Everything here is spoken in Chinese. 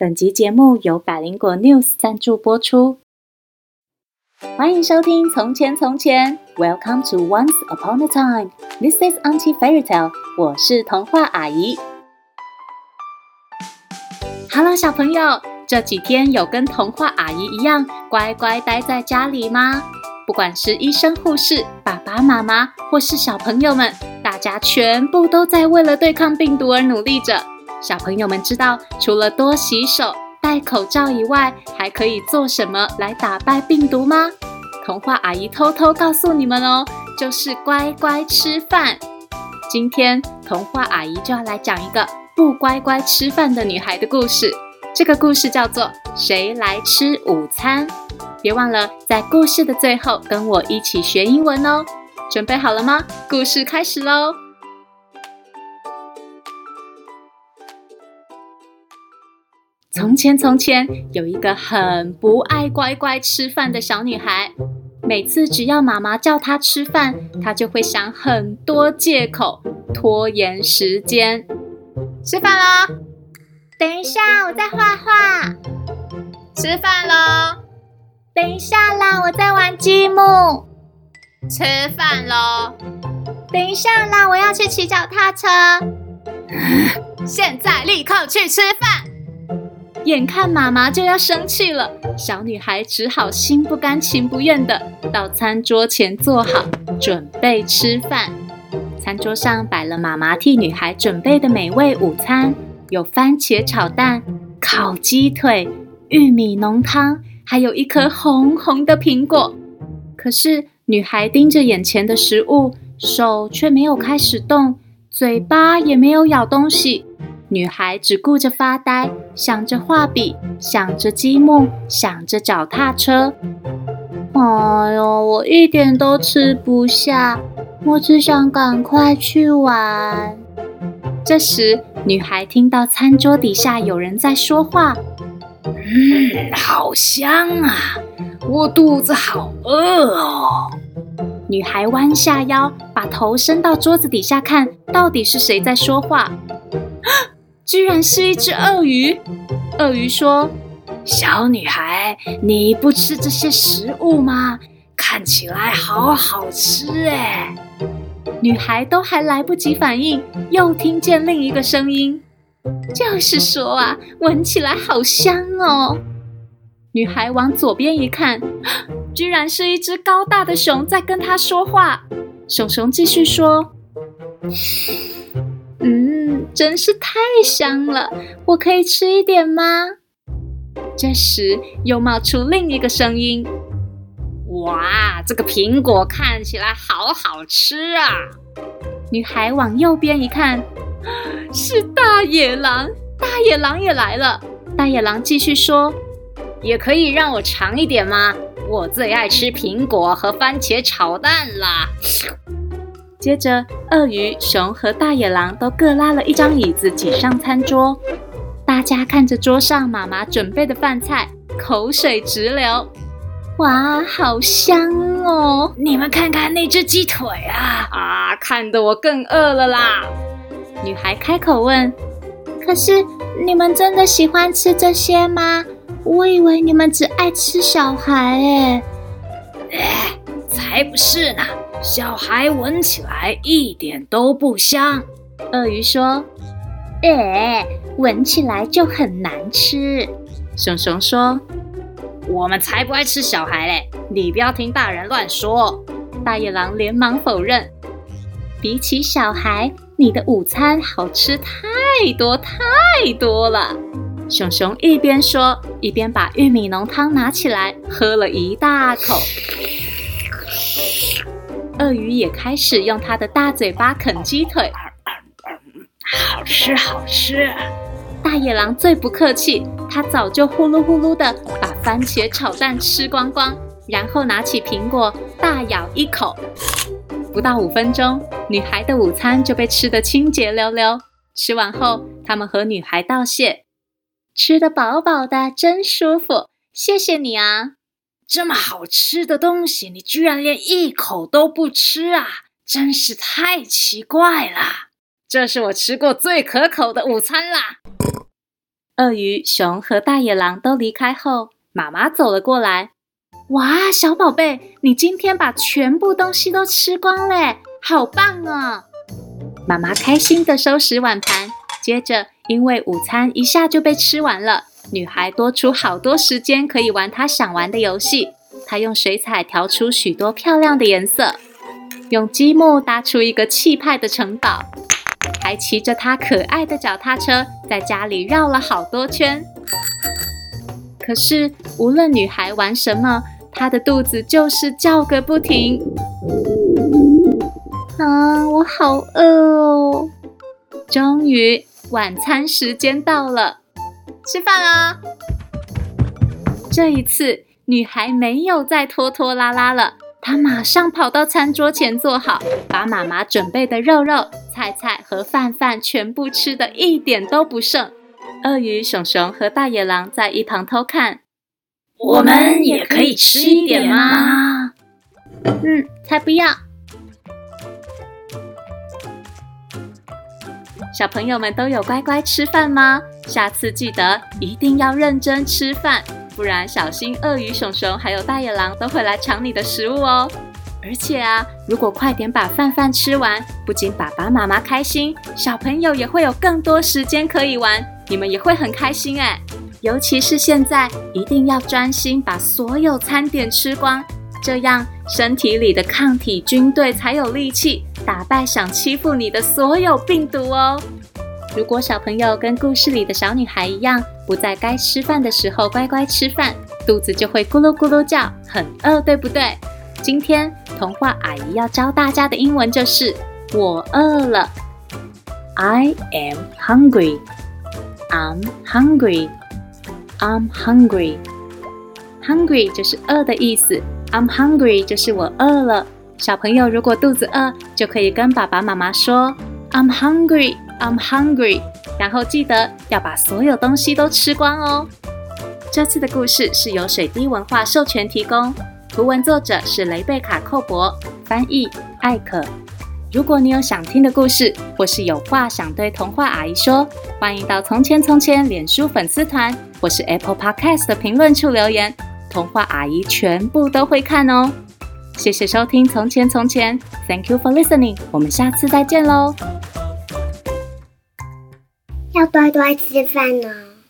本集节目由百灵果 News 赞助播出。欢迎收听《从前从前》，Welcome to Once Upon a Time。This is Auntie Fairy Tale。我是童话阿姨。Hello，小朋友，这几天有跟童话阿姨一样乖乖待在家里吗？不管是医生、护士、爸爸妈妈，或是小朋友们，大家全部都在为了对抗病毒而努力着。小朋友们知道，除了多洗手、戴口罩以外，还可以做什么来打败病毒吗？童话阿姨偷偷告诉你们哦，就是乖乖吃饭。今天童话阿姨就要来讲一个不乖乖吃饭的女孩的故事。这个故事叫做《谁来吃午餐》。别忘了，在故事的最后跟我一起学英文哦！准备好了吗？故事开始喽！从前，从前有一个很不爱乖乖吃饭的小女孩。每次只要妈妈叫她吃饭，她就会想很多借口，拖延时间。吃饭喽！等一下，我在画画。吃饭喽！等一下啦，我在玩积木。吃饭喽！等一下啦，我要去骑脚踏车。现在立刻去吃饭！眼看妈妈就要生气了，小女孩只好心不甘情不愿地到餐桌前坐好，准备吃饭。餐桌上摆了妈妈替女孩准备的美味午餐，有番茄炒蛋、烤鸡腿、玉米浓汤。还有一颗红红的苹果，可是女孩盯着眼前的食物，手却没有开始动，嘴巴也没有咬东西。女孩只顾着发呆，想着画笔，想着积木，想着脚踏车。哎呦，我一点都吃不下，我只想赶快去玩。这时，女孩听到餐桌底下有人在说话。嗯，好香啊！我肚子好饿哦。女孩弯下腰，把头伸到桌子底下看，到底是谁在说话？居然是一只鳄鱼。鳄鱼说：“小女孩，你不吃这些食物吗？看起来好好吃哎。”女孩都还来不及反应，又听见另一个声音。就是说啊，闻起来好香哦！女孩往左边一看，居然是一只高大的熊在跟她说话。熊熊继续说：“嗯，真是太香了，我可以吃一点吗？”这时又冒出另一个声音：“哇，这个苹果看起来好好吃啊！”女孩往右边一看。是大野狼，大野狼也来了。大野狼继续说：“也可以让我尝一点吗？我最爱吃苹果和番茄炒蛋啦。”接着，鳄鱼、熊和大野狼都各拉了一张椅子挤上餐桌。大家看着桌上妈妈准备的饭菜，口水直流。哇，好香哦！你们看看那只鸡腿啊！啊，看得我更饿了啦！女孩开口问：“可是你们真的喜欢吃这些吗？我以为你们只爱吃小孩诶。”“哎，才不是呢！小孩闻起来一点都不香。”鳄鱼说。“哎，闻起来就很难吃。”熊熊说。“我们才不爱吃小孩嘞！你不要听大人乱说。”大野狼连忙否认。比起小孩。你的午餐好吃太多太多了，熊熊一边说，一边把玉米浓汤拿起来喝了一大口。鳄鱼也开始用它的大嘴巴啃鸡腿，好吃好吃。大野狼最不客气，它早就呼噜呼噜的把番茄炒蛋吃光光，然后拿起苹果大咬一口。不到五分钟，女孩的午餐就被吃得清洁溜溜。吃完后，他们和女孩道谢：“吃得饱饱的，真舒服，谢谢你啊！这么好吃的东西，你居然连一口都不吃啊！真是太奇怪了。这是我吃过最可口的午餐啦！”鳄鱼、熊和大野狼都离开后，妈妈走了过来。哇，小宝贝，你今天把全部东西都吃光嘞，好棒哦！妈妈开心的收拾碗盘。接着，因为午餐一下就被吃完了，女孩多出好多时间可以玩她想玩的游戏。她用水彩调出许多漂亮的颜色，用积木搭出一个气派的城堡。还骑着她可爱的脚踏车，在家里绕了好多圈。可是，无论女孩玩什么，她的肚子就是叫个不停。啊，我好饿哦！终于，晚餐时间到了，吃饭啦！这一次，女孩没有再拖拖拉拉了。她马上跑到餐桌前坐好，把妈妈准备的肉肉、菜菜和饭饭全部吃的一点都不剩。鳄鱼、熊熊和大野狼在一旁偷看。我们也可以吃一点吗？嗯，才不要！小朋友们都有乖乖吃饭吗？下次记得一定要认真吃饭。不然，小心鳄鱼、熊熊还有大野狼都会来抢你的食物哦。而且啊，如果快点把饭饭吃完，不仅爸爸妈妈开心，小朋友也会有更多时间可以玩，你们也会很开心哎。尤其是现在，一定要专心把所有餐点吃光，这样身体里的抗体军队才有力气打败想欺负你的所有病毒哦。如果小朋友跟故事里的小女孩一样，不在该吃饭的时候乖乖吃饭，肚子就会咕噜咕噜叫，很饿，对不对？今天童话阿姨要教大家的英文就是“我饿了 ”，I am hungry. I'm hungry. I'm hungry. Hungry 就是饿的意思，I'm hungry 就是我饿了。小朋友如果肚子饿，就可以跟爸爸妈妈说 “I'm hungry.” I'm hungry，然后记得要把所有东西都吃光哦。这次的故事是由水滴文化授权提供，图文作者是雷贝卡·寇博，翻译艾可。如果你有想听的故事，或是有话想对童话阿姨说，欢迎到《从前从前》脸书粉丝团或是 Apple Podcast 的评论处留言，童话阿姨全部都会看哦。谢谢收听《从前从前》，Thank you for listening，我们下次再见喽。要多多吃饭哦。